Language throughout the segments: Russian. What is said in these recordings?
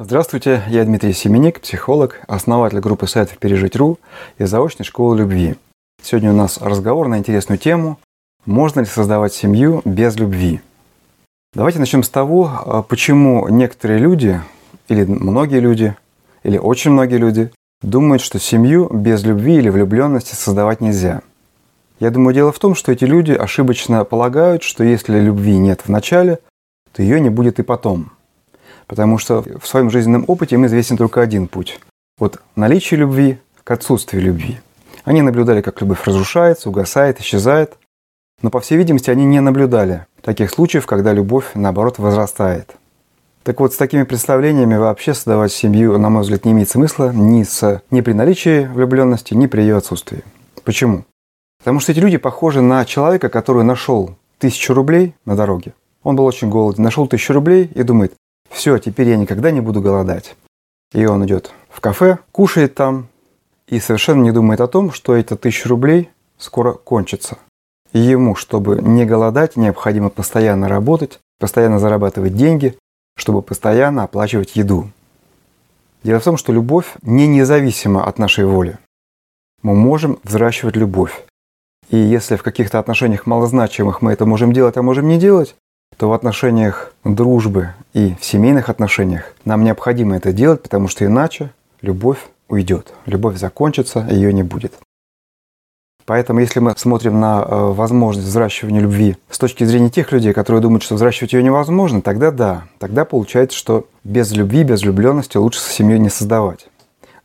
Здравствуйте, я Дмитрий Семеник, психолог, основатель группы сайтов «Пережить.ру» и заочной школы любви. Сегодня у нас разговор на интересную тему «Можно ли создавать семью без любви?». Давайте начнем с того, а, почему некоторые люди, или многие люди, или очень многие люди думают, что семью без любви или влюбленности создавать нельзя. Я думаю, дело в том, что эти люди ошибочно полагают, что если любви нет в начале, то ее не будет и потом. Потому что в своем жизненном опыте им известен только один путь. От наличия любви к отсутствию любви. Они наблюдали, как любовь разрушается, угасает, исчезает. Но, по всей видимости, они не наблюдали таких случаев, когда любовь, наоборот, возрастает. Так вот, с такими представлениями вообще создавать семью, на мой взгляд, не имеет смысла ни, с, ни при наличии влюбленности, ни при ее отсутствии. Почему? Потому что эти люди похожи на человека, который нашел тысячу рублей на дороге. Он был очень голоден, нашел тысячу рублей и думает, все, теперь я никогда не буду голодать. И он идет в кафе, кушает там и совершенно не думает о том, что эти тысяча рублей скоро кончатся. И ему, чтобы не голодать, необходимо постоянно работать, постоянно зарабатывать деньги, чтобы постоянно оплачивать еду. Дело в том, что любовь не независима от нашей воли. Мы можем взращивать любовь. И если в каких-то отношениях малозначимых мы это можем делать, а можем не делать, то в отношениях дружбы и в семейных отношениях нам необходимо это делать, потому что иначе любовь уйдет, любовь закончится, ее не будет. Поэтому, если мы смотрим на э, возможность взращивания любви с точки зрения тех людей, которые думают, что взращивать ее невозможно, тогда да, тогда получается, что без любви, без влюбленности лучше семью не создавать.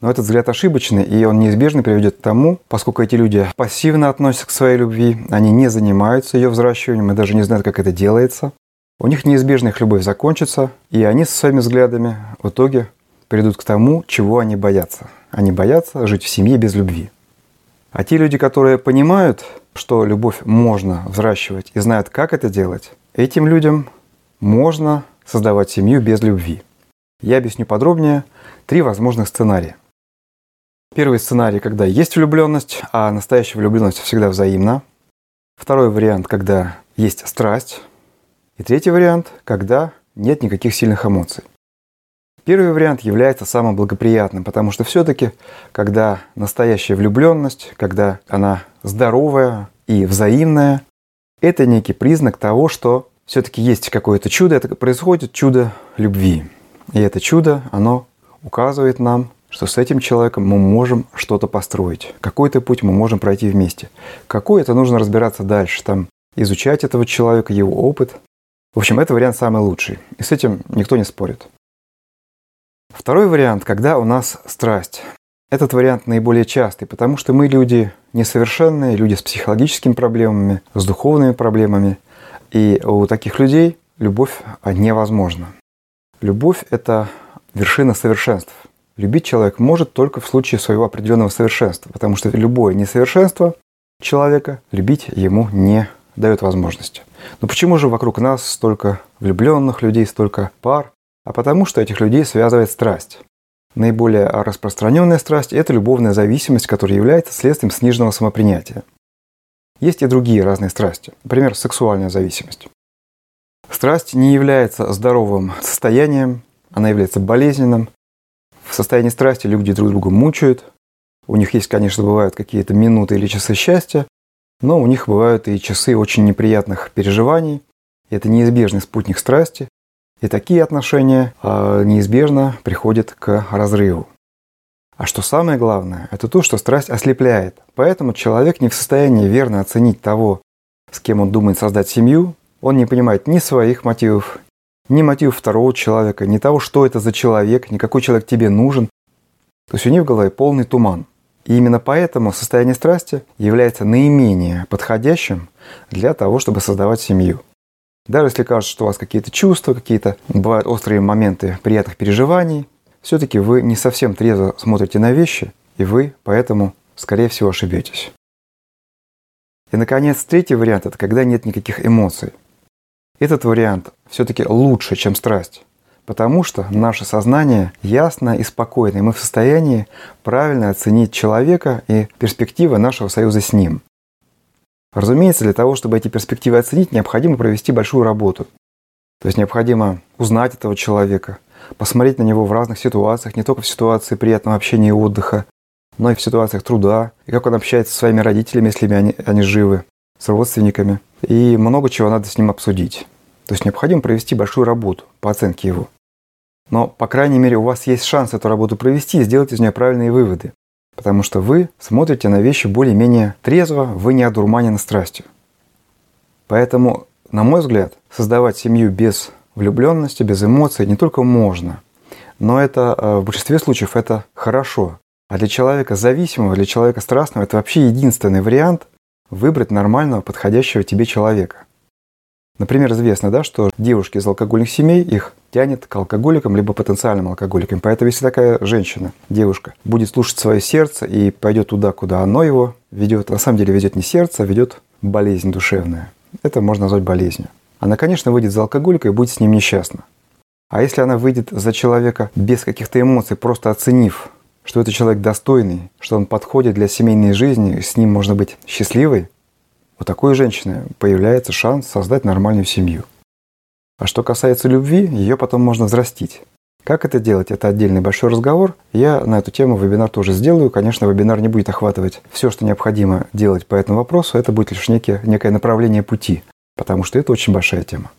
Но этот взгляд ошибочный, и он неизбежно приведет к тому, поскольку эти люди пассивно относятся к своей любви, они не занимаются ее взращиванием и даже не знают, как это делается, у них неизбежно их любовь закончится, и они со своими взглядами в итоге придут к тому, чего они боятся. Они боятся жить в семье без любви. А те люди, которые понимают, что любовь можно взращивать и знают, как это делать, этим людям можно создавать семью без любви. Я объясню подробнее три возможных сценария. Первый сценарий, когда есть влюбленность, а настоящая влюбленность всегда взаимна. Второй вариант, когда есть страсть. И третий вариант, когда нет никаких сильных эмоций. Первый вариант является самым благоприятным, потому что все-таки, когда настоящая влюбленность, когда она здоровая и взаимная, это некий признак того, что все-таки есть какое-то чудо, это происходит чудо любви. И это чудо, оно указывает нам что с этим человеком мы можем что-то построить. Какой-то путь мы можем пройти вместе. Какой это нужно разбираться дальше, там, изучать этого человека, его опыт. В общем, это вариант самый лучший. И с этим никто не спорит. Второй вариант, когда у нас страсть. Этот вариант наиболее частый, потому что мы люди несовершенные, люди с психологическими проблемами, с духовными проблемами. И у таких людей любовь невозможна. Любовь – это вершина совершенств. Любить человек может только в случае своего определенного совершенства, потому что любое несовершенство человека любить ему не дает возможности. Но почему же вокруг нас столько влюбленных людей, столько пар? А потому что этих людей связывает страсть. Наиболее распространенная страсть – это любовная зависимость, которая является следствием сниженного самопринятия. Есть и другие разные страсти, например, сексуальная зависимость. Страсть не является здоровым состоянием, она является болезненным, в состоянии страсти люди друг друга мучают. У них есть, конечно, бывают какие-то минуты или часы счастья, но у них бывают и часы очень неприятных переживаний. Это неизбежный спутник страсти. И такие отношения а, неизбежно приходят к разрыву. А что самое главное, это то, что страсть ослепляет. Поэтому человек не в состоянии верно оценить того, с кем он думает создать семью. Он не понимает ни своих мотивов, ни мотив второго человека, ни того, что это за человек, ни какой человек тебе нужен. То есть у них в голове полный туман. И именно поэтому состояние страсти является наименее подходящим для того, чтобы создавать семью. Даже если кажется, что у вас какие-то чувства, какие-то бывают острые моменты приятных переживаний, все-таки вы не совсем трезво смотрите на вещи, и вы поэтому, скорее всего, ошибетесь. И, наконец, третий вариант – это когда нет никаких эмоций. Этот вариант все-таки лучше, чем страсть. Потому что наше сознание ясно и спокойно, и мы в состоянии правильно оценить человека и перспективы нашего союза с ним. Разумеется, для того, чтобы эти перспективы оценить, необходимо провести большую работу. То есть необходимо узнать этого человека, посмотреть на него в разных ситуациях, не только в ситуации приятного общения и отдыха, но и в ситуациях труда, и как он общается со своими родителями, если они, они живы, с родственниками. И много чего надо с ним обсудить. То есть необходимо провести большую работу по оценке его. Но, по крайней мере, у вас есть шанс эту работу провести и сделать из нее правильные выводы. Потому что вы смотрите на вещи более-менее трезво, вы не одурманены страстью. Поэтому, на мой взгляд, создавать семью без влюбленности, без эмоций не только можно, но это э, в большинстве случаев это хорошо. А для человека зависимого, для человека страстного это вообще единственный вариант выбрать нормального, подходящего тебе человека. Например, известно, да, что девушки из алкогольных семей их тянет к алкоголикам, либо потенциальным алкоголикам. Поэтому если такая женщина, девушка, будет слушать свое сердце и пойдет туда, куда оно его ведет, на самом деле ведет не сердце, а ведет болезнь душевная. Это можно назвать болезнью. Она, конечно, выйдет за алкоголика и будет с ним несчастна. А если она выйдет за человека без каких-то эмоций, просто оценив, что это человек достойный, что он подходит для семейной жизни, с ним можно быть счастливой, у такой женщины появляется шанс создать нормальную семью. А что касается любви, ее потом можно взрастить. Как это делать? Это отдельный большой разговор. Я на эту тему вебинар тоже сделаю. Конечно, вебинар не будет охватывать все, что необходимо делать по этому вопросу. Это будет лишь некие, некое направление пути, потому что это очень большая тема.